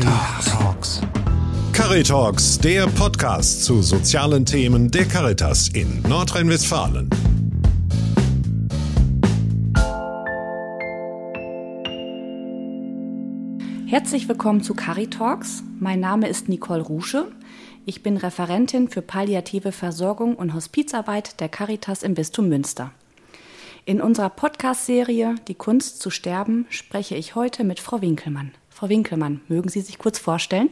Caritalks. Caritalks, der Podcast zu sozialen Themen der Caritas in Nordrhein-Westfalen. Herzlich willkommen zu Caritalks. Mein Name ist Nicole Rusche. Ich bin Referentin für palliative Versorgung und Hospizarbeit der Caritas im Bistum Münster. In unserer Podcast-Serie Die Kunst zu sterben spreche ich heute mit Frau Winkelmann. Frau Winkelmann, mögen Sie sich kurz vorstellen?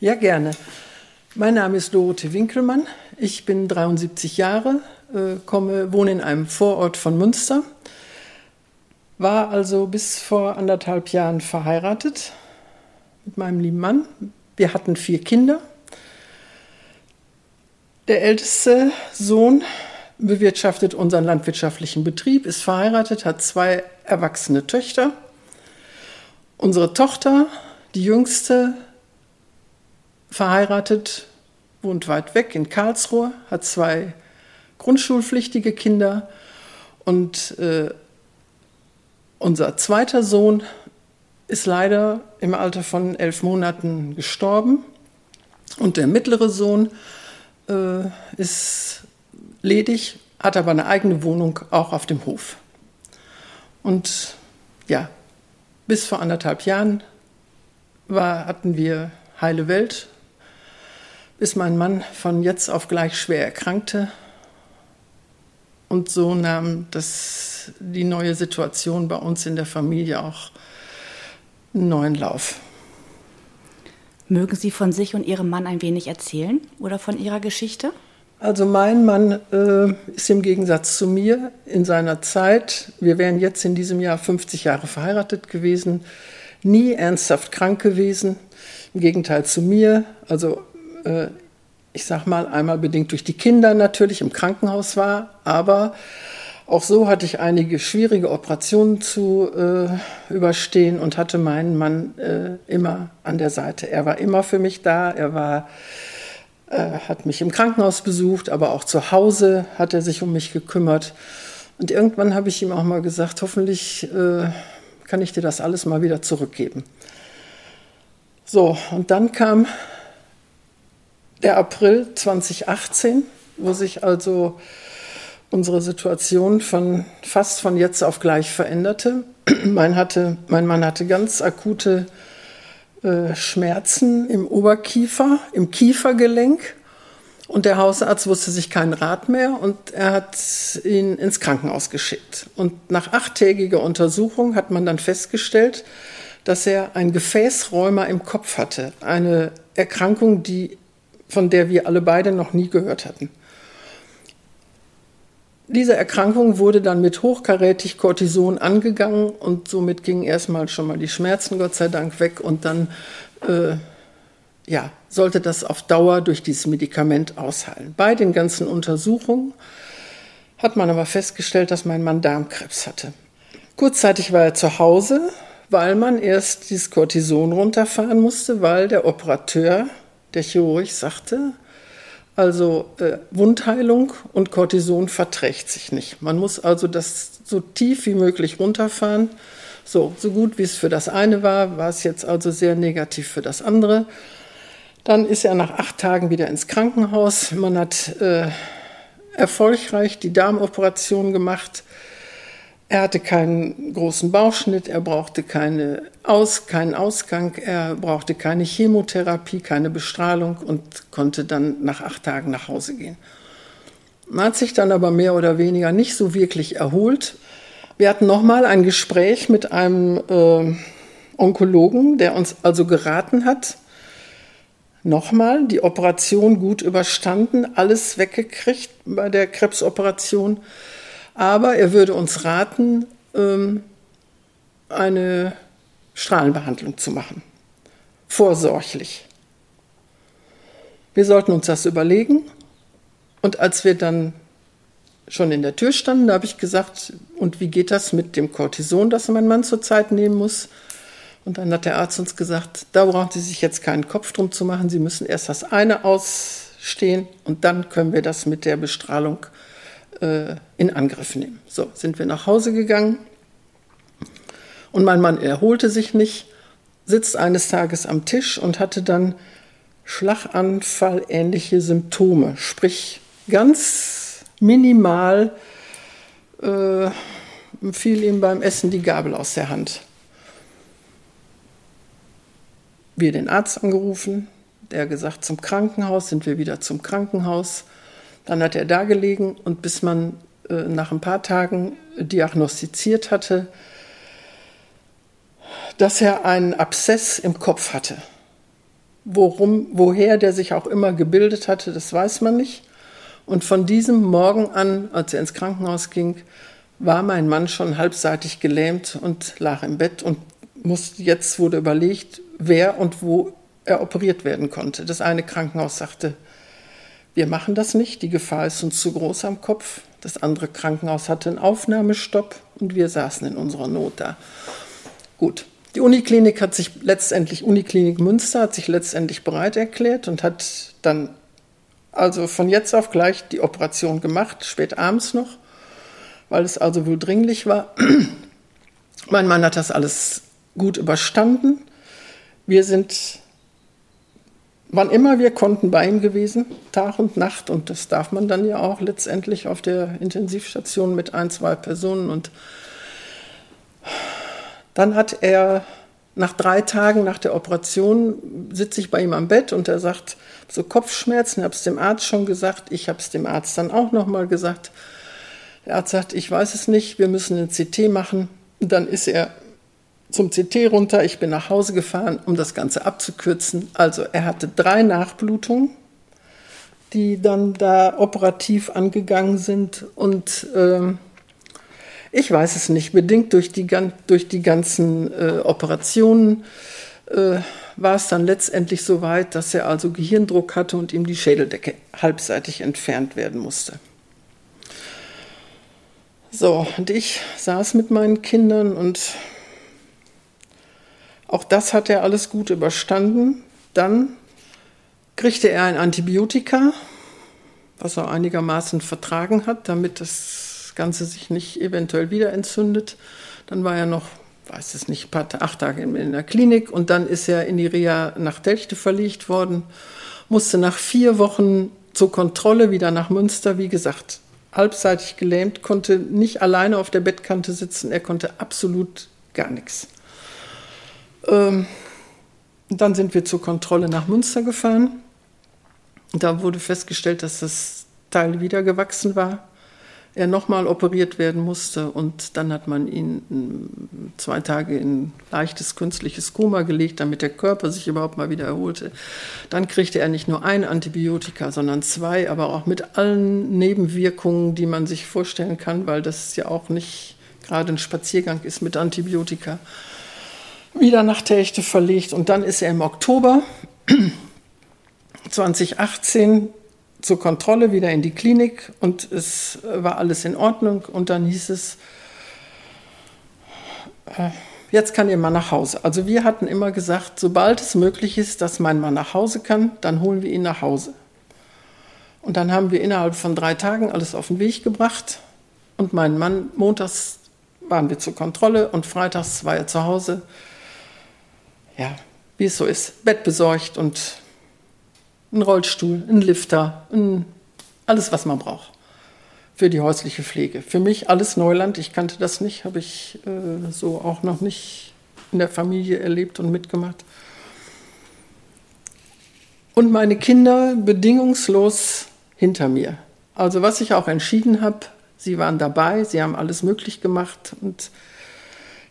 Ja, gerne. Mein Name ist Dorothee Winkelmann. Ich bin 73 Jahre, äh, komme, wohne in einem Vorort von Münster. War also bis vor anderthalb Jahren verheiratet mit meinem lieben Mann. Wir hatten vier Kinder. Der älteste Sohn bewirtschaftet unseren landwirtschaftlichen Betrieb, ist verheiratet, hat zwei erwachsene Töchter. Unsere Tochter, die jüngste, verheiratet, wohnt weit weg in Karlsruhe, hat zwei grundschulpflichtige Kinder und äh, unser zweiter Sohn ist leider im Alter von elf Monaten gestorben und der mittlere Sohn äh, ist ledig, hat aber eine eigene Wohnung auch auf dem Hof. Und ja, bis vor anderthalb Jahren war, hatten wir heile Welt, bis mein Mann von jetzt auf gleich schwer erkrankte. Und so nahm das, die neue Situation bei uns in der Familie auch einen neuen Lauf. Mögen Sie von sich und Ihrem Mann ein wenig erzählen oder von Ihrer Geschichte? Also mein Mann äh, ist im Gegensatz zu mir in seiner Zeit, wir wären jetzt in diesem Jahr 50 Jahre verheiratet gewesen, nie ernsthaft krank gewesen. Im Gegenteil zu mir, also äh, ich sag mal einmal bedingt durch die Kinder natürlich im Krankenhaus war, aber auch so hatte ich einige schwierige Operationen zu äh, überstehen und hatte meinen Mann äh, immer an der Seite. Er war immer für mich da, er war äh, hat mich im Krankenhaus besucht, aber auch zu Hause hat er sich um mich gekümmert. Und irgendwann habe ich ihm auch mal gesagt, hoffentlich äh, kann ich dir das alles mal wieder zurückgeben. So, und dann kam der April 2018, wo sich also unsere Situation von fast von jetzt auf gleich veränderte. Mein, hatte, mein Mann hatte ganz akute äh, Schmerzen im Oberkiefer, im Kiefergelenk. Und der Hausarzt wusste sich keinen Rat mehr und er hat ihn ins Krankenhaus geschickt. Und nach achttägiger Untersuchung hat man dann festgestellt, dass er ein Gefäßrheuma im Kopf hatte. Eine Erkrankung, die, von der wir alle beide noch nie gehört hatten. Diese Erkrankung wurde dann mit hochkarätig Cortison angegangen und somit gingen erstmal schon mal die Schmerzen Gott sei Dank weg und dann äh, ja, sollte das auf Dauer durch dieses Medikament ausheilen. Bei den ganzen Untersuchungen hat man aber festgestellt, dass mein Mann Darmkrebs hatte. Kurzzeitig war er zu Hause, weil man erst dieses Cortison runterfahren musste, weil der Operateur, der Chirurg, sagte, also äh, Wundheilung und Cortison verträgt sich nicht. Man muss also das so tief wie möglich runterfahren. So, so gut wie es für das eine war, war es jetzt also sehr negativ für das andere. Dann ist er nach acht Tagen wieder ins Krankenhaus. Man hat äh, erfolgreich die Darmoperation gemacht. Er hatte keinen großen Bauchschnitt, er brauchte keine Aus, keinen Ausgang, er brauchte keine Chemotherapie, keine Bestrahlung und konnte dann nach acht Tagen nach Hause gehen. Man hat sich dann aber mehr oder weniger nicht so wirklich erholt. Wir hatten nochmal ein Gespräch mit einem äh, Onkologen, der uns also geraten hat, nochmal die Operation gut überstanden, alles weggekriegt bei der Krebsoperation aber er würde uns raten, ähm, eine Strahlenbehandlung zu machen. Vorsorglich. Wir sollten uns das überlegen. Und als wir dann schon in der Tür standen, da habe ich gesagt, und wie geht das mit dem Cortison, das mein Mann zurzeit nehmen muss? Und dann hat der Arzt uns gesagt, da brauchen Sie sich jetzt keinen Kopf drum zu machen. Sie müssen erst das eine ausstehen und dann können wir das mit der Bestrahlung äh, in Angriff nehmen. So, sind wir nach Hause gegangen und mein Mann erholte sich nicht. sitzt eines Tages am Tisch und hatte dann Schlaganfall-ähnliche Symptome, sprich ganz minimal äh, fiel ihm beim Essen die Gabel aus der Hand. Wir den Arzt angerufen, der gesagt, zum Krankenhaus, sind wir wieder zum Krankenhaus. Dann hat er da gelegen und bis man äh, nach ein paar Tagen diagnostiziert hatte, dass er einen Abszess im Kopf hatte. Worum, woher der sich auch immer gebildet hatte, das weiß man nicht. Und von diesem Morgen an, als er ins Krankenhaus ging, war mein Mann schon halbseitig gelähmt und lag im Bett und musste, jetzt wurde überlegt, wer und wo er operiert werden konnte. Das eine Krankenhaus sagte, wir machen das nicht, die Gefahr ist uns zu groß am Kopf. Das andere Krankenhaus hatte einen Aufnahmestopp und wir saßen in unserer Not da. Gut, die Uniklinik hat sich letztendlich, Uniklinik Münster hat sich letztendlich bereit erklärt und hat dann also von jetzt auf gleich die Operation gemacht, spät abends noch, weil es also wohl dringlich war. mein Mann hat das alles gut überstanden. Wir sind, wann immer wir konnten, bei ihm gewesen, Tag und Nacht. Und das darf man dann ja auch letztendlich auf der Intensivstation mit ein, zwei Personen. Und dann hat er nach drei Tagen nach der Operation sitze ich bei ihm am Bett und er sagt, so Kopfschmerzen, ich habe es dem Arzt schon gesagt, ich habe es dem Arzt dann auch nochmal gesagt. Der Arzt sagt, ich weiß es nicht, wir müssen ein CT machen. Dann ist er zum CT runter, ich bin nach Hause gefahren, um das Ganze abzukürzen. Also er hatte drei Nachblutungen, die dann da operativ angegangen sind und äh, ich weiß es nicht, bedingt durch die, durch die ganzen äh, Operationen äh, war es dann letztendlich so weit, dass er also Gehirndruck hatte und ihm die Schädeldecke halbseitig entfernt werden musste. So, und ich saß mit meinen Kindern und auch das hat er alles gut überstanden. Dann kriegte er ein Antibiotika, was er einigermaßen vertragen hat, damit das Ganze sich nicht eventuell wieder entzündet. Dann war er noch, weiß es nicht, paar, acht Tage in, der Klinik und dann ist er in die Reha nach Delchte verlegt worden, musste nach vier Wochen zur Kontrolle wieder nach Münster, wie gesagt, halbseitig gelähmt, konnte nicht alleine auf der Bettkante sitzen, er konnte absolut gar nichts. Ähm, dann sind wir zur Kontrolle nach Münster gefahren. Da wurde festgestellt, dass das Teil wieder gewachsen war er nochmal operiert werden musste und dann hat man ihn hm, zwei Tage in leichtes künstliches Koma gelegt, damit der Körper sich überhaupt mal wieder erholte. Dann kriegte er nicht nur ein Antibiotika, sondern zwei, aber auch mit allen Nebenwirkungen, die man sich vorstellen kann, weil das ja auch nicht gerade ein Spaziergang ist mit Antibiotika. Wieder nach Techte verlegt und dann ist er im Oktober 2018 zur Kontrolle wieder in die Klinik und es war alles in Ordnung und dann hieß es, äh, jetzt kann Ihr Mann nach Hause. Also wir hatten immer gesagt, sobald es möglich ist, dass mein Mann nach Hause kann, dann holen wir ihn nach Hause. Und dann haben wir innerhalb von drei Tagen alles auf den Weg gebracht und mein Mann, montags waren wir zur Kontrolle und freitags war er zu Hause. Ja, wie es so ist, Bett besorgt und ein Rollstuhl, ein Lifter, ein, alles, was man braucht für die häusliche Pflege. Für mich alles Neuland. Ich kannte das nicht, habe ich äh, so auch noch nicht in der Familie erlebt und mitgemacht. Und meine Kinder bedingungslos hinter mir. Also was ich auch entschieden habe, sie waren dabei, sie haben alles möglich gemacht und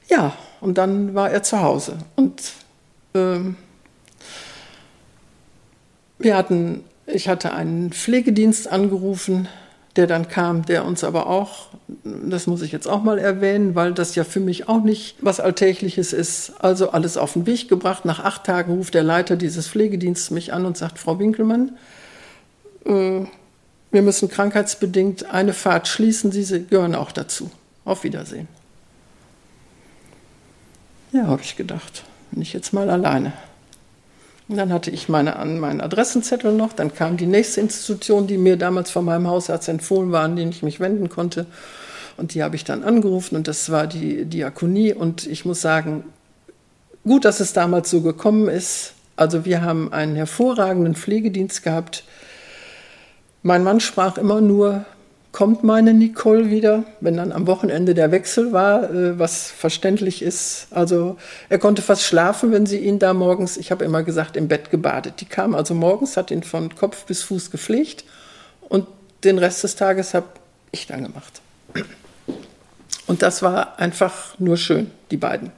ja, und dann war er zu Hause. Und ähm, wir hatten, ich hatte einen Pflegedienst angerufen, der dann kam, der uns aber auch, das muss ich jetzt auch mal erwähnen, weil das ja für mich auch nicht was Alltägliches ist, also alles auf den Weg gebracht. Nach acht Tagen ruft der Leiter dieses Pflegedienstes mich an und sagt, Frau Winkelmann, äh, wir müssen krankheitsbedingt eine Fahrt schließen, Sie gehören auch dazu. Auf Wiedersehen. Ja, habe ich gedacht, bin ich jetzt mal alleine. Und dann hatte ich meine, meinen Adressenzettel noch. Dann kam die nächste Institution, die mir damals von meinem Hausarzt empfohlen war, an den ich mich wenden konnte. Und die habe ich dann angerufen und das war die Diakonie. Und ich muss sagen, gut, dass es damals so gekommen ist. Also wir haben einen hervorragenden Pflegedienst gehabt. Mein Mann sprach immer nur, kommt meine Nicole wieder, wenn dann am Wochenende der Wechsel war, äh, was verständlich ist. Also er konnte fast schlafen, wenn sie ihn da morgens, ich habe immer gesagt, im Bett gebadet. Die kam also morgens, hat ihn von Kopf bis Fuß gepflegt und den Rest des Tages habe ich dann gemacht. Und das war einfach nur schön, die beiden.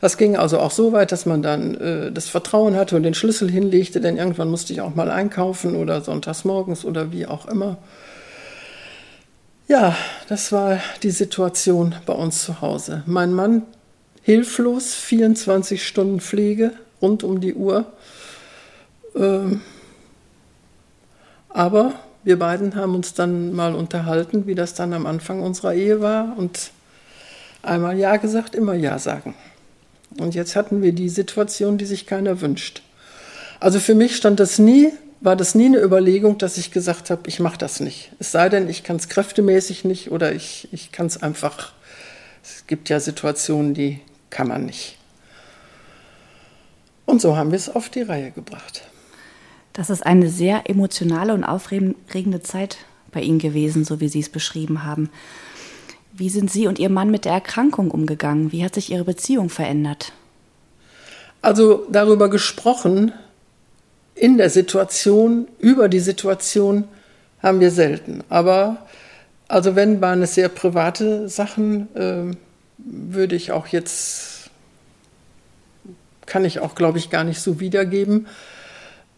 Das ging also auch so weit, dass man dann äh, das Vertrauen hatte und den Schlüssel hinlegte, denn irgendwann musste ich auch mal einkaufen oder sonntags morgens oder wie auch immer. Ja, das war die Situation bei uns zu Hause. Mein Mann hilflos, 24 Stunden Pflege rund um die Uhr. Ähm, aber wir beiden haben uns dann mal unterhalten, wie das dann am Anfang unserer Ehe war und einmal Ja gesagt, immer Ja sagen. Und jetzt hatten wir die Situation, die sich keiner wünscht. Also für mich stand das nie, war das nie eine Überlegung, dass ich gesagt habe, ich mache das nicht. Es sei denn, ich kann es kräftemäßig nicht oder ich, ich kann es einfach. Es gibt ja Situationen, die kann man nicht. Und so haben wir es auf die Reihe gebracht. Das ist eine sehr emotionale und aufregende Zeit bei Ihnen gewesen, so wie Sie es beschrieben haben. Wie sind Sie und Ihr Mann mit der Erkrankung umgegangen? Wie hat sich Ihre Beziehung verändert? Also darüber gesprochen, in der Situation, über die Situation haben wir selten. Aber also wenn waren es sehr private Sachen, äh, würde ich auch jetzt, kann ich auch, glaube ich, gar nicht so wiedergeben.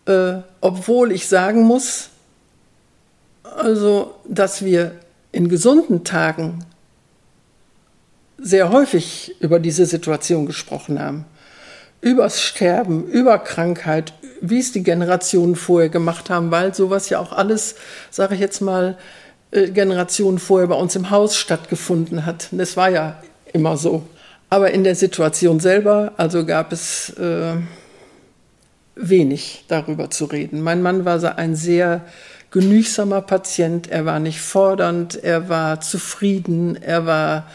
Äh, obwohl ich sagen muss, also, dass wir in gesunden Tagen sehr häufig über diese Situation gesprochen haben. Übers Sterben, über Krankheit, wie es die Generationen vorher gemacht haben, weil sowas ja auch alles, sage ich jetzt mal, äh, Generationen vorher bei uns im Haus stattgefunden hat. Das war ja immer so. Aber in der Situation selber, also gab es äh, wenig darüber zu reden. Mein Mann war ein sehr genügsamer Patient, er war nicht fordernd, er war zufrieden, er war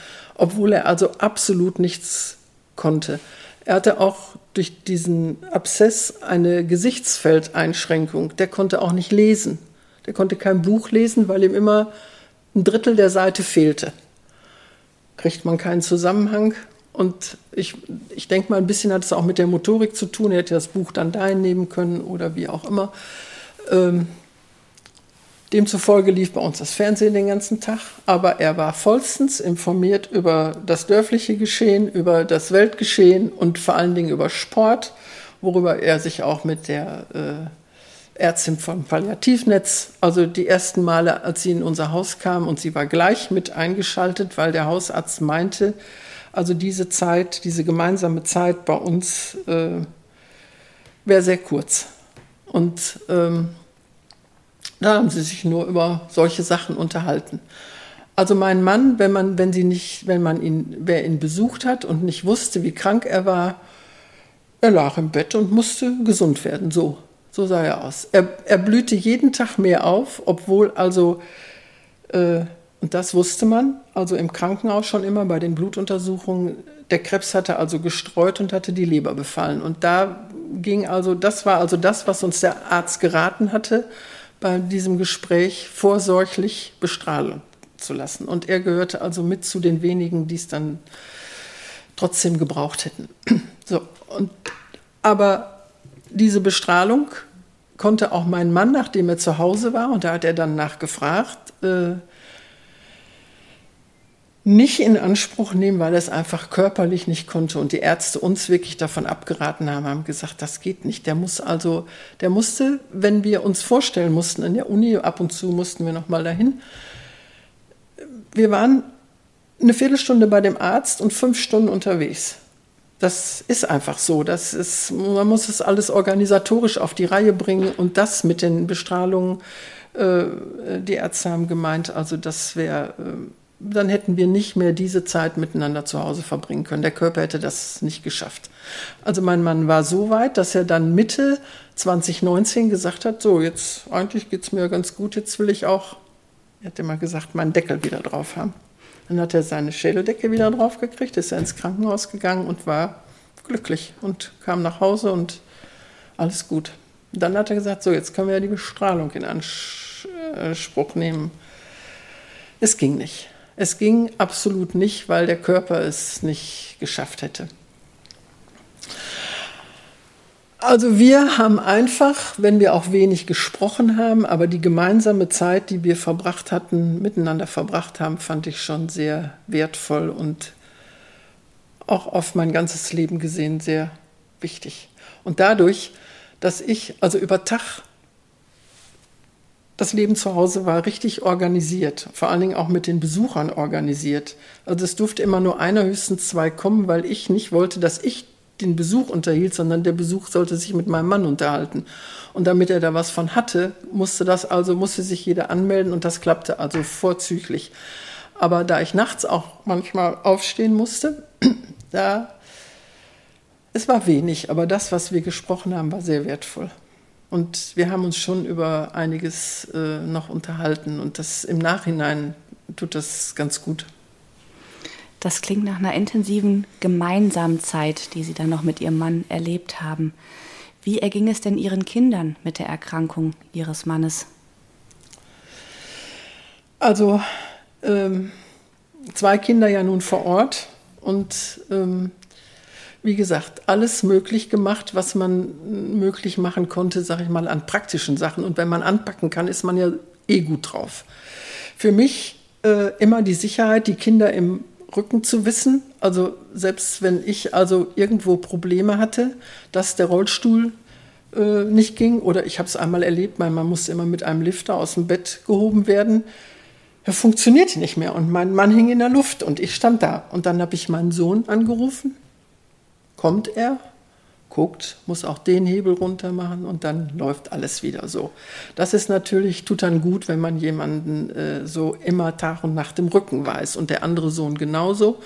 obwohl er also absolut nichts konnte. Er hatte auch durch diesen Abszess eine Gesichtsfeldeinschränkung. Der konnte auch nicht lesen. Der konnte kein Buch lesen, weil ihm immer ein Drittel der Seite fehlte. Kriegt man keinen Zusammenhang. Und ich, ich denke mal, ein bisschen hat es auch mit der Motorik zu tun. Er hätte das Buch dann dahin nehmen können oder wie auch immer. Ähm, Demzufolge lief bei uns das Fernsehen den ganzen Tag, aber er war vollstens informiert über das dörfliche Geschehen, über das Weltgeschehen und vor allen Dingen über Sport, worüber er sich auch mit der äh, Ärztin vom Palliativnetz, also die ersten Male, als sie in unser Haus kam und sie war gleich mit eingeschaltet, weil der Hausarzt meinte, also diese Zeit, diese gemeinsame Zeit bei uns äh, wäre sehr kurz. Und ähm, da haben sie sich nur über solche Sachen unterhalten. Also mein Mann, wenn man, wenn sie nicht, wenn man ihn, wer ihn besucht hat und nicht wusste, wie krank er war, er lag im Bett und musste gesund werden. So, so sah er aus. Er, er blühte jeden Tag mehr auf, obwohl also, äh, und das wusste man, also im Krankenhaus schon immer bei den Blutuntersuchungen, der Krebs hatte also gestreut und hatte die Leber befallen. Und da ging also, das war also das, was uns der Arzt geraten hatte bei diesem Gespräch vorsorglich bestrahlen zu lassen. Und er gehörte also mit zu den wenigen, die es dann trotzdem gebraucht hätten. So, und, aber diese Bestrahlung konnte auch mein Mann, nachdem er zu Hause war, und da hat er dann nachgefragt, äh, nicht in Anspruch nehmen, weil er es einfach körperlich nicht konnte und die Ärzte uns wirklich davon abgeraten haben, haben gesagt, das geht nicht. Der muss also, der musste, wenn wir uns vorstellen mussten in der Uni, ab und zu mussten wir noch mal dahin. Wir waren eine Viertelstunde bei dem Arzt und fünf Stunden unterwegs. Das ist einfach so. Das ist, man muss es alles organisatorisch auf die Reihe bringen und das mit den Bestrahlungen. Äh, die Ärzte haben gemeint, also das wäre äh, dann hätten wir nicht mehr diese Zeit miteinander zu Hause verbringen können. Der Körper hätte das nicht geschafft. Also mein Mann war so weit, dass er dann Mitte 2019 gesagt hat, so jetzt eigentlich geht es mir ganz gut, jetzt will ich auch, er hat immer gesagt, meinen Deckel wieder drauf haben. Dann hat er seine Schädeldecke wieder drauf gekriegt, ist er ins Krankenhaus gegangen und war glücklich und kam nach Hause und alles gut. Dann hat er gesagt, so, jetzt können wir ja die Bestrahlung in Anspruch nehmen. Es ging nicht. Es ging absolut nicht, weil der Körper es nicht geschafft hätte. Also wir haben einfach, wenn wir auch wenig gesprochen haben, aber die gemeinsame Zeit, die wir verbracht hatten, miteinander verbracht haben, fand ich schon sehr wertvoll und auch auf mein ganzes Leben gesehen sehr wichtig. Und dadurch, dass ich also über Tag das Leben zu Hause war richtig organisiert, vor allen Dingen auch mit den Besuchern organisiert. Also es durfte immer nur einer, höchstens zwei kommen, weil ich nicht wollte, dass ich den Besuch unterhielt, sondern der Besuch sollte sich mit meinem Mann unterhalten. Und damit er da was von hatte, musste das also, musste sich jeder anmelden und das klappte also vorzüglich. Aber da ich nachts auch manchmal aufstehen musste, da, es war wenig, aber das, was wir gesprochen haben, war sehr wertvoll. Und wir haben uns schon über einiges äh, noch unterhalten und das im Nachhinein tut das ganz gut. Das klingt nach einer intensiven gemeinsamen Zeit, die Sie dann noch mit Ihrem Mann erlebt haben. Wie erging es denn Ihren Kindern mit der Erkrankung Ihres Mannes? Also ähm, zwei Kinder ja nun vor Ort und ähm, wie gesagt, alles möglich gemacht, was man möglich machen konnte, sage ich mal, an praktischen Sachen. Und wenn man anpacken kann, ist man ja eh gut drauf. Für mich äh, immer die Sicherheit, die Kinder im Rücken zu wissen. Also selbst wenn ich also irgendwo Probleme hatte, dass der Rollstuhl äh, nicht ging oder ich habe es einmal erlebt, mein Mann musste immer mit einem Lifter aus dem Bett gehoben werden. Er funktionierte nicht mehr und mein Mann hing in der Luft und ich stand da. Und dann habe ich meinen Sohn angerufen. Kommt er? guckt, muss auch den Hebel runter machen und dann läuft alles wieder so. Das ist natürlich, tut dann gut, wenn man jemanden äh, so immer Tag und Nacht im Rücken weiß und der andere Sohn genauso.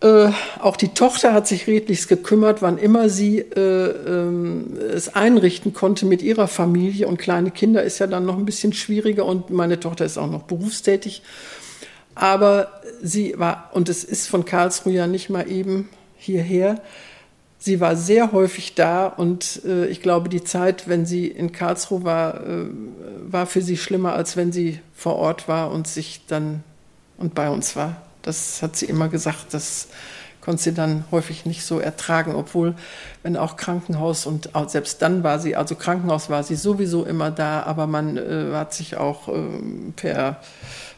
Äh, auch die Tochter hat sich redlichst gekümmert, wann immer sie äh, ähm, es einrichten konnte mit ihrer Familie. Und kleine Kinder ist ja dann noch ein bisschen schwieriger und meine Tochter ist auch noch berufstätig. Aber sie war, und es ist von Karlsruhe ja nicht mal eben hierher, sie war sehr häufig da und äh, ich glaube, die Zeit, wenn sie in Karlsruhe war, äh, war für sie schlimmer, als wenn sie vor Ort war und sich dann und bei uns war. Das hat sie immer gesagt, das konnte sie dann häufig nicht so ertragen, obwohl, wenn auch Krankenhaus und auch selbst dann war sie, also Krankenhaus war sie sowieso immer da, aber man äh, hat sich auch äh, per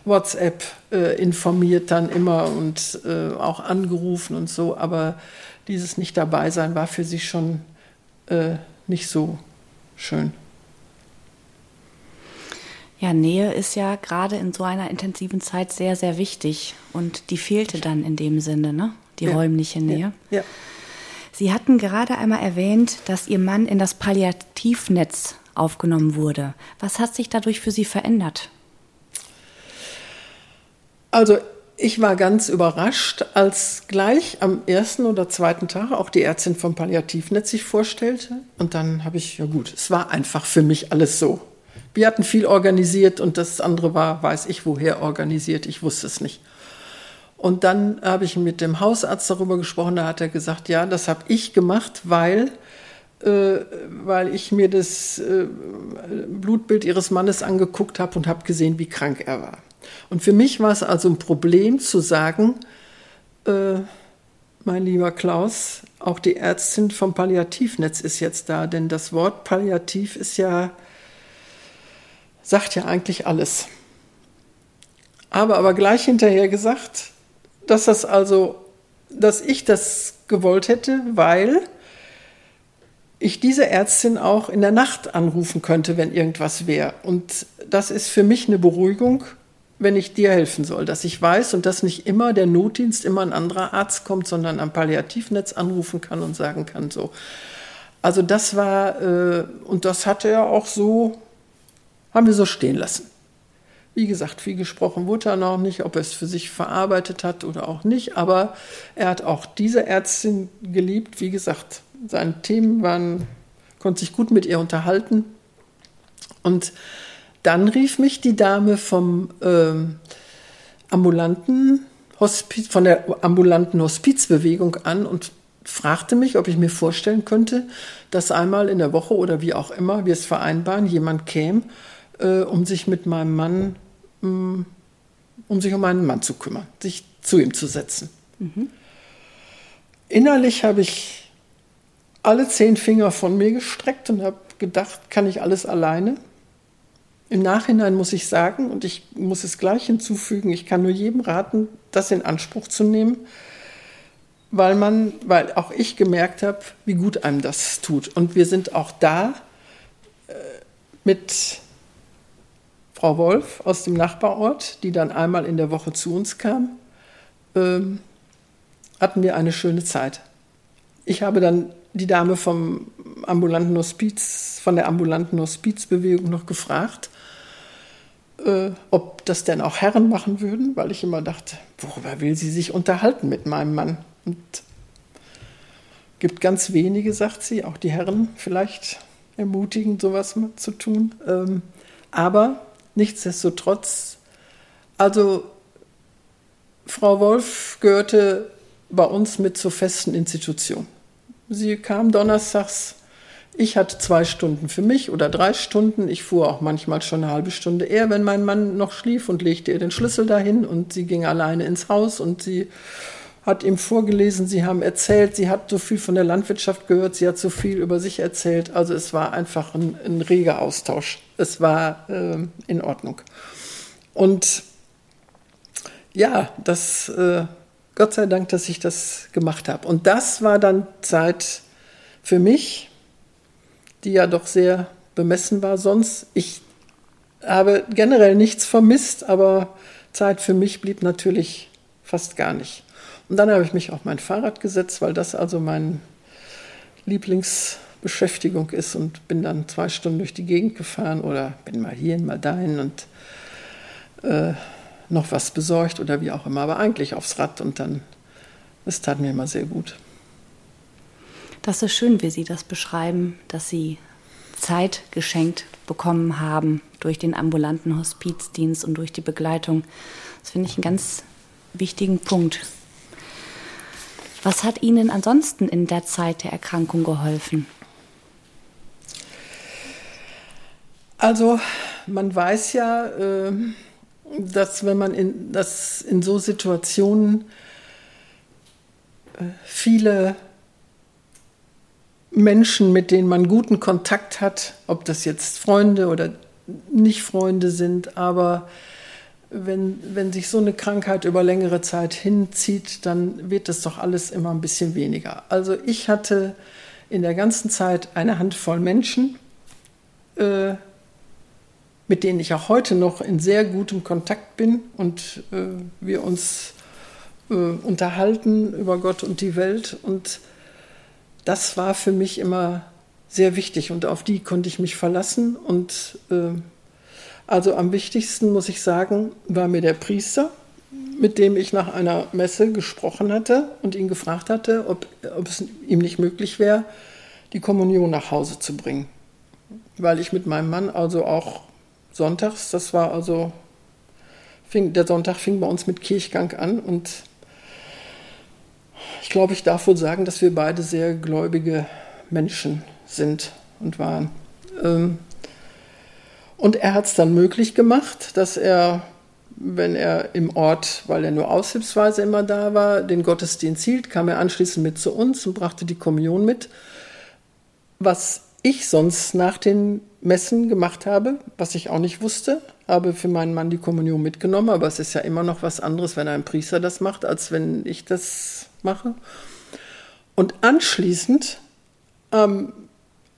WhatsApp äh, informiert dann immer und äh, auch angerufen und so, aber dieses nicht dabei sein war für sie schon äh, nicht so schön. Ja, Nähe ist ja gerade in so einer intensiven Zeit sehr, sehr wichtig. Und die fehlte dann in dem Sinne, ne? Die ja. räumliche Nähe. Ja. ja. Sie hatten gerade einmal erwähnt, dass Ihr Mann in das Palliativnetz aufgenommen wurde. Was hat sich dadurch für Sie verändert? Also ich war ganz überrascht, als gleich am ersten oder zweiten Tag auch die Ärztin vom Palliativnetz sich vorstellte. Und dann habe ich, ja gut, es war einfach für mich alles so. Wir hatten viel organisiert und das andere war, weiß ich woher organisiert, ich wusste es nicht. Und dann habe ich mit dem Hausarzt darüber gesprochen, da hat er gesagt, ja, das habe ich gemacht, weil, äh, weil ich mir das äh, Blutbild ihres Mannes angeguckt habe und habe gesehen, wie krank er war. Und für mich war es also ein Problem zu sagen, äh, mein lieber Klaus, auch die Ärztin vom Palliativnetz ist jetzt da, denn das Wort Palliativ ist ja, sagt ja eigentlich alles. Aber aber gleich hinterher gesagt, dass das also, dass ich das gewollt hätte, weil ich diese Ärztin auch in der Nacht anrufen könnte, wenn irgendwas wäre. Und das ist für mich eine Beruhigung, wenn ich dir helfen soll, dass ich weiß und dass nicht immer der Notdienst immer ein anderer Arzt kommt, sondern am Palliativnetz anrufen kann und sagen kann so. Also das war äh, und das hatte er auch so, haben wir so stehen lassen. Wie gesagt, viel gesprochen wurde er noch nicht, ob er es für sich verarbeitet hat oder auch nicht, aber er hat auch diese Ärztin geliebt. Wie gesagt, seine Themen waren, konnte sich gut mit ihr unterhalten und dann rief mich die Dame vom ähm, ambulanten Hospiz, von der ambulanten Hospizbewegung an und fragte mich, ob ich mir vorstellen könnte, dass einmal in der Woche oder wie auch immer wir es vereinbaren, jemand käme, äh, um sich mit meinem Mann, um, mm, um sich um meinen Mann zu kümmern, sich zu ihm zu setzen. Mhm. Innerlich habe ich alle zehn Finger von mir gestreckt und habe gedacht, kann ich alles alleine? Im Nachhinein muss ich sagen, und ich muss es gleich hinzufügen, ich kann nur jedem raten, das in Anspruch zu nehmen, weil man, weil auch ich gemerkt habe, wie gut einem das tut. Und wir sind auch da äh, mit Frau Wolf aus dem Nachbarort, die dann einmal in der Woche zu uns kam, ähm, hatten wir eine schöne Zeit. Ich habe dann die Dame vom ambulanten Hospiz, von der ambulanten Hospizbewegung noch gefragt, äh, ob das denn auch Herren machen würden, weil ich immer dachte, worüber will sie sich unterhalten mit meinem Mann? Und gibt ganz wenige, sagt sie, auch die Herren vielleicht ermutigen, sowas zu tun. Ähm, aber nichtsdestotrotz, also Frau Wolf gehörte bei uns mit zur festen Institution. Sie kam donnerstags ich hatte zwei Stunden für mich oder drei Stunden. Ich fuhr auch manchmal schon eine halbe Stunde eher, wenn mein Mann noch schlief und legte ihr den Schlüssel dahin und sie ging alleine ins Haus und sie hat ihm vorgelesen, sie haben erzählt, sie hat so viel von der Landwirtschaft gehört, sie hat so viel über sich erzählt. Also es war einfach ein, ein reger Austausch. Es war äh, in Ordnung. Und ja, das, äh, Gott sei Dank, dass ich das gemacht habe. Und das war dann Zeit für mich, die ja doch sehr bemessen war sonst. Ich habe generell nichts vermisst, aber Zeit für mich blieb natürlich fast gar nicht. Und dann habe ich mich auf mein Fahrrad gesetzt, weil das also meine Lieblingsbeschäftigung ist und bin dann zwei Stunden durch die Gegend gefahren oder bin mal hier, mal dahin und äh, noch was besorgt oder wie auch immer, aber eigentlich aufs Rad und dann, es tat mir immer sehr gut. Das ist schön, wie Sie das beschreiben, dass Sie Zeit geschenkt bekommen haben durch den ambulanten Hospizdienst und durch die Begleitung. Das finde ich einen ganz wichtigen Punkt. Was hat Ihnen ansonsten in der Zeit der Erkrankung geholfen? Also man weiß ja, ähm, dass wenn man in, dass in so Situationen äh, viele Menschen, mit denen man guten Kontakt hat, ob das jetzt Freunde oder nicht Freunde sind, aber wenn, wenn sich so eine Krankheit über längere Zeit hinzieht, dann wird das doch alles immer ein bisschen weniger. Also ich hatte in der ganzen Zeit eine Handvoll Menschen, äh, mit denen ich auch heute noch in sehr gutem Kontakt bin und äh, wir uns äh, unterhalten über Gott und die Welt und das war für mich immer sehr wichtig und auf die konnte ich mich verlassen. Und äh, also am wichtigsten, muss ich sagen, war mir der Priester, mit dem ich nach einer Messe gesprochen hatte und ihn gefragt hatte, ob, ob es ihm nicht möglich wäre, die Kommunion nach Hause zu bringen. Weil ich mit meinem Mann also auch sonntags, das war also, fing, der Sonntag fing bei uns mit Kirchgang an und ich glaube, ich darf wohl sagen, dass wir beide sehr gläubige Menschen sind und waren. Ähm, und er hat es dann möglich gemacht, dass er, wenn er im Ort, weil er nur aushilfsweise immer da war, den Gottesdienst hielt, kam er anschließend mit zu uns und brachte die Kommunion mit. Was ich sonst nach den Messen gemacht habe, was ich auch nicht wusste, habe für meinen Mann die Kommunion mitgenommen, aber es ist ja immer noch was anderes, wenn ein Priester das macht, als wenn ich das mache. Und anschließend ähm,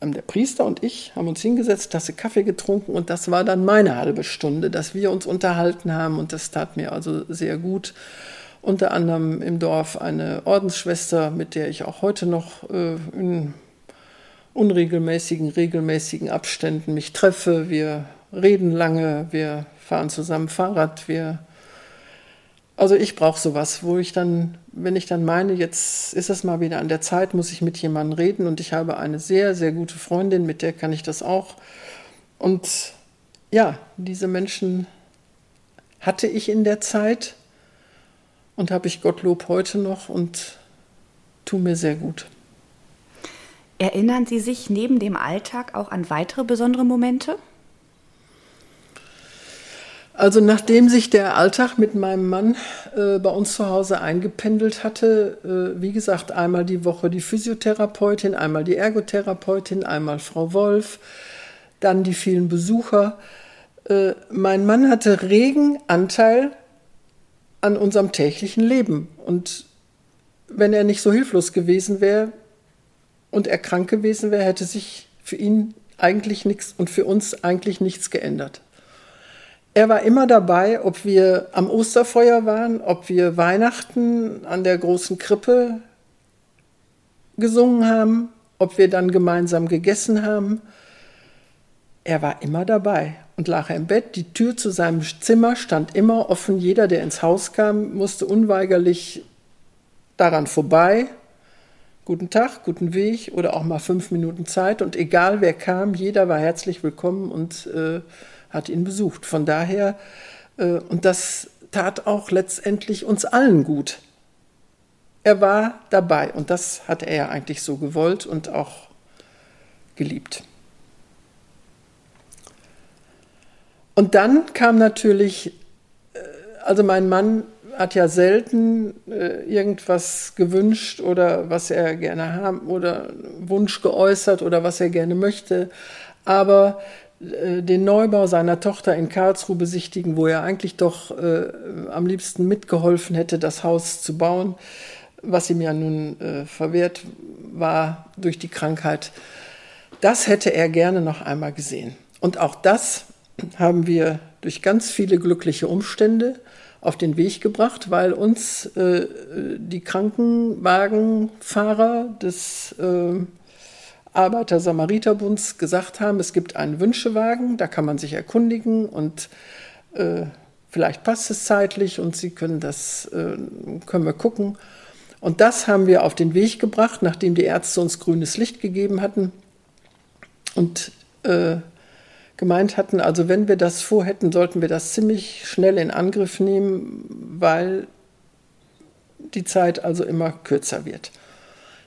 der Priester und ich haben uns hingesetzt, Tasse Kaffee getrunken und das war dann meine halbe Stunde, dass wir uns unterhalten haben und das tat mir also sehr gut. Unter anderem im Dorf eine Ordensschwester, mit der ich auch heute noch äh, in unregelmäßigen, regelmäßigen Abständen mich treffe. Wir reden lange, wir fahren zusammen Fahrrad, wir also ich brauche sowas, wo ich dann, wenn ich dann meine, jetzt ist es mal wieder an der Zeit, muss ich mit jemandem reden und ich habe eine sehr, sehr gute Freundin, mit der kann ich das auch. Und ja, diese Menschen hatte ich in der Zeit und habe ich Gottlob heute noch und tun mir sehr gut. Erinnern Sie sich neben dem Alltag auch an weitere besondere Momente? Also nachdem sich der Alltag mit meinem Mann äh, bei uns zu Hause eingependelt hatte, äh, wie gesagt, einmal die Woche die Physiotherapeutin, einmal die Ergotherapeutin, einmal Frau Wolf, dann die vielen Besucher. Äh, mein Mann hatte regen Anteil an unserem täglichen Leben. Und wenn er nicht so hilflos gewesen wäre und er krank gewesen wäre, hätte sich für ihn eigentlich nichts und für uns eigentlich nichts geändert. Er war immer dabei, ob wir am Osterfeuer waren, ob wir Weihnachten an der großen Krippe gesungen haben, ob wir dann gemeinsam gegessen haben. Er war immer dabei und lag im Bett. Die Tür zu seinem Zimmer stand immer offen. Jeder, der ins Haus kam, musste unweigerlich daran vorbei. Guten Tag, guten Weg oder auch mal fünf Minuten Zeit. Und egal wer kam, jeder war herzlich willkommen und äh, hat ihn besucht. Von daher, äh, und das tat auch letztendlich uns allen gut. Er war dabei und das hat er eigentlich so gewollt und auch geliebt. Und dann kam natürlich, äh, also mein Mann hat ja selten äh, irgendwas gewünscht oder was er gerne haben oder Wunsch geäußert oder was er gerne möchte. Aber den Neubau seiner Tochter in Karlsruhe besichtigen, wo er eigentlich doch äh, am liebsten mitgeholfen hätte, das Haus zu bauen, was ihm ja nun äh, verwehrt war durch die Krankheit. Das hätte er gerne noch einmal gesehen. Und auch das haben wir durch ganz viele glückliche Umstände auf den Weg gebracht, weil uns äh, die Krankenwagenfahrer des äh, Arbeiter-Samariter-Bunds gesagt haben, es gibt einen Wünschewagen, da kann man sich erkundigen und äh, vielleicht passt es zeitlich und Sie können das, äh, können wir gucken. Und das haben wir auf den Weg gebracht, nachdem die Ärzte uns grünes Licht gegeben hatten und äh, gemeint hatten, also wenn wir das vorhätten, sollten wir das ziemlich schnell in Angriff nehmen, weil die Zeit also immer kürzer wird.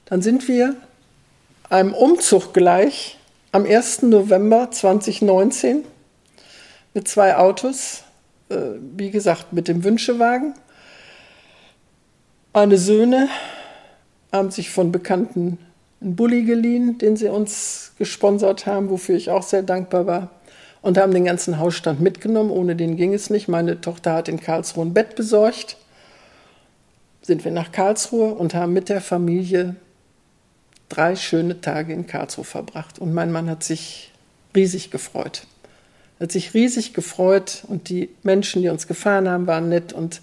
Dann sind wir einem Umzug gleich am 1. November 2019 mit zwei Autos, äh, wie gesagt mit dem Wünschewagen. Meine Söhne haben sich von Bekannten einen Bulli geliehen, den sie uns gesponsert haben, wofür ich auch sehr dankbar war. Und haben den ganzen Hausstand mitgenommen. Ohne den ging es nicht. Meine Tochter hat in Karlsruhe ein Bett besorgt. Sind wir nach Karlsruhe und haben mit der Familie drei schöne Tage in Karlsruhe verbracht. Und mein Mann hat sich riesig gefreut. Hat sich riesig gefreut und die Menschen, die uns gefahren haben, waren nett und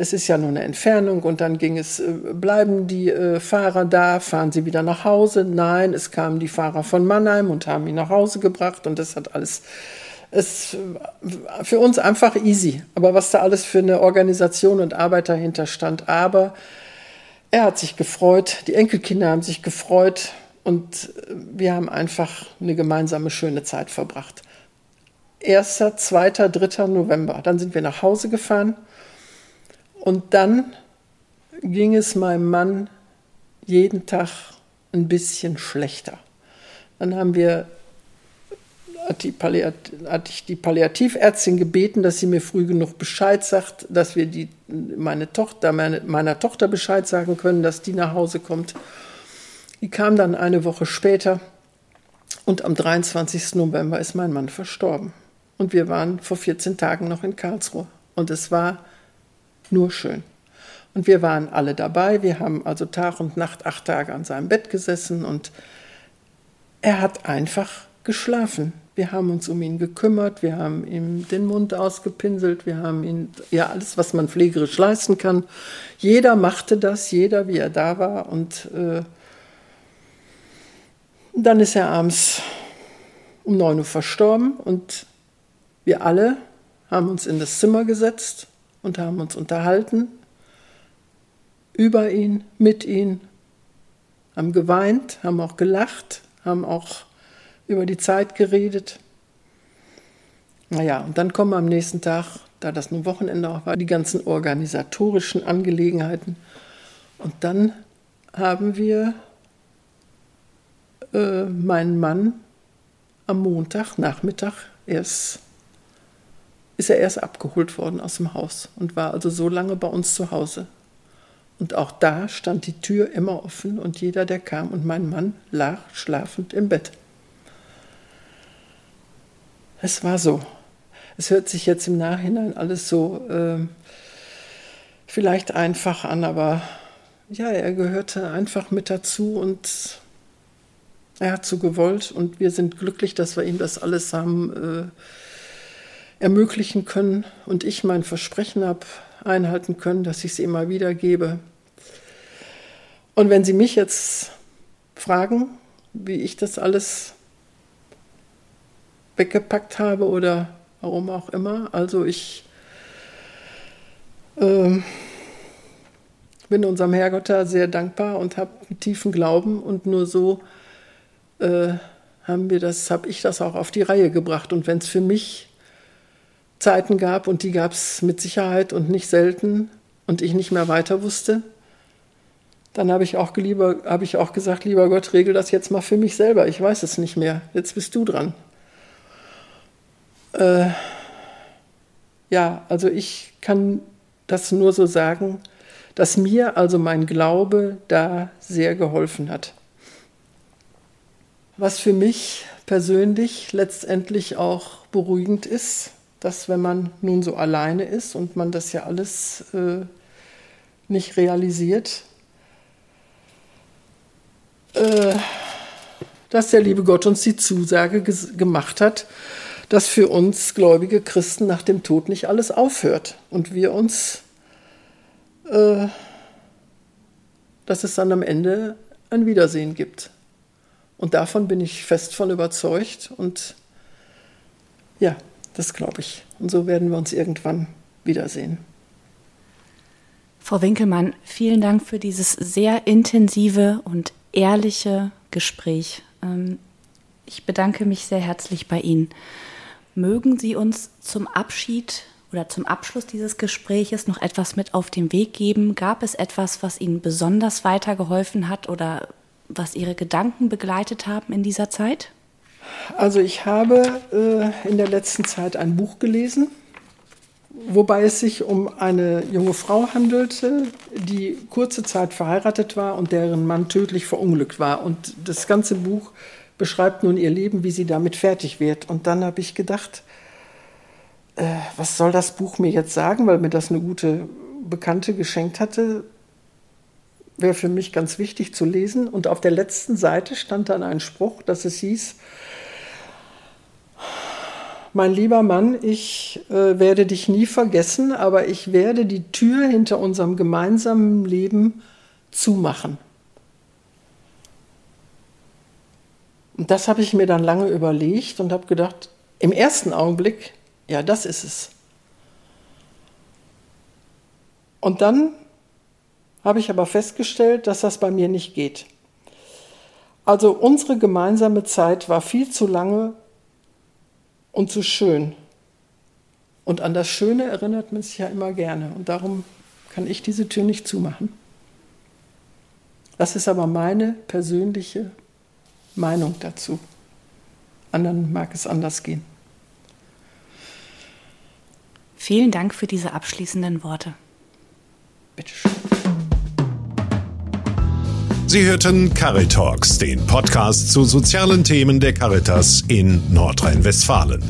es ist ja nur eine Entfernung und dann ging es, äh, bleiben die äh, Fahrer da, fahren sie wieder nach Hause? Nein, es kamen die Fahrer von Mannheim und haben ihn nach Hause gebracht und das hat alles, es für uns einfach easy. Aber was da alles für eine Organisation und Arbeit dahinter stand, aber er hat sich gefreut, die Enkelkinder haben sich gefreut und wir haben einfach eine gemeinsame schöne Zeit verbracht. 1., 2., 3. November. Dann sind wir nach Hause gefahren und dann ging es meinem Mann jeden Tag ein bisschen schlechter. Dann haben wir hat, die hatte ich die Palliativärztin gebeten, dass sie mir früh genug Bescheid sagt, dass wir die, meine Tochter, meine, meiner Tochter Bescheid sagen können, dass die nach Hause kommt. Die kam dann eine Woche später und am 23. November ist mein Mann verstorben. Und wir waren vor 14 Tagen noch in Karlsruhe. Und es war nur schön. Und wir waren alle dabei. Wir haben also Tag und Nacht acht Tage an seinem Bett gesessen und er hat einfach geschlafen. Wir haben uns um ihn gekümmert, wir haben ihm den Mund ausgepinselt, wir haben ihn, ja, alles, was man pflegerisch leisten kann. Jeder machte das, jeder, wie er da war. Und äh, dann ist er abends um 9 Uhr verstorben und wir alle haben uns in das Zimmer gesetzt und haben uns unterhalten über ihn, mit ihm, haben geweint, haben auch gelacht, haben auch über die Zeit geredet. Naja, und dann kommen am nächsten Tag, da das nun Wochenende auch war, die ganzen organisatorischen Angelegenheiten. Und dann haben wir äh, meinen Mann am Montag, Nachmittag, erst, ist er erst abgeholt worden aus dem Haus und war also so lange bei uns zu Hause. Und auch da stand die Tür immer offen und jeder, der kam, und mein Mann lag schlafend im Bett. Es war so. Es hört sich jetzt im Nachhinein alles so äh, vielleicht einfach an, aber ja, er gehörte einfach mit dazu und er hat so gewollt und wir sind glücklich, dass wir ihm das alles haben äh, ermöglichen können und ich mein Versprechen habe einhalten können, dass ich es immer wieder gebe. Und wenn Sie mich jetzt fragen, wie ich das alles weggepackt habe oder warum auch immer, also ich äh, bin unserem Herrgott da sehr dankbar und habe einen tiefen Glauben und nur so äh, haben wir das, habe ich das auch auf die Reihe gebracht. Und wenn es für mich Zeiten gab und die gab es mit Sicherheit und nicht selten und ich nicht mehr weiter wusste, dann habe ich auch lieber, habe ich auch gesagt, lieber Gott, regel das jetzt mal für mich selber. Ich weiß es nicht mehr. Jetzt bist du dran. Äh, ja, also ich kann das nur so sagen, dass mir also mein Glaube da sehr geholfen hat. Was für mich persönlich letztendlich auch beruhigend ist, dass wenn man nun so alleine ist und man das ja alles äh, nicht realisiert, äh, dass der liebe Gott uns die Zusage gemacht hat, dass für uns gläubige Christen nach dem Tod nicht alles aufhört und wir uns, äh, dass es dann am Ende ein Wiedersehen gibt. Und davon bin ich fest von überzeugt. Und ja, das glaube ich. Und so werden wir uns irgendwann wiedersehen. Frau Winkelmann, vielen Dank für dieses sehr intensive und ehrliche Gespräch. Ähm, ich bedanke mich sehr herzlich bei Ihnen. Mögen Sie uns zum Abschied oder zum Abschluss dieses Gespräches noch etwas mit auf den Weg geben? Gab es etwas, was Ihnen besonders weitergeholfen hat oder was Ihre Gedanken begleitet haben in dieser Zeit? Also ich habe äh, in der letzten Zeit ein Buch gelesen, wobei es sich um eine junge Frau handelte, die kurze Zeit verheiratet war und deren Mann tödlich verunglückt war. Und das ganze Buch beschreibt nun ihr Leben, wie sie damit fertig wird. Und dann habe ich gedacht, äh, was soll das Buch mir jetzt sagen, weil mir das eine gute Bekannte geschenkt hatte wäre für mich ganz wichtig zu lesen. Und auf der letzten Seite stand dann ein Spruch, dass es hieß, mein lieber Mann, ich äh, werde dich nie vergessen, aber ich werde die Tür hinter unserem gemeinsamen Leben zumachen. Und das habe ich mir dann lange überlegt und habe gedacht, im ersten Augenblick, ja, das ist es. Und dann habe ich aber festgestellt, dass das bei mir nicht geht. Also unsere gemeinsame Zeit war viel zu lange und zu schön. Und an das Schöne erinnert man sich ja immer gerne. Und darum kann ich diese Tür nicht zumachen. Das ist aber meine persönliche Meinung dazu. Anderen mag es anders gehen. Vielen Dank für diese abschließenden Worte. Bitte schön. Sie hörten Caritalks, den Podcast zu sozialen Themen der Caritas in Nordrhein-Westfalen.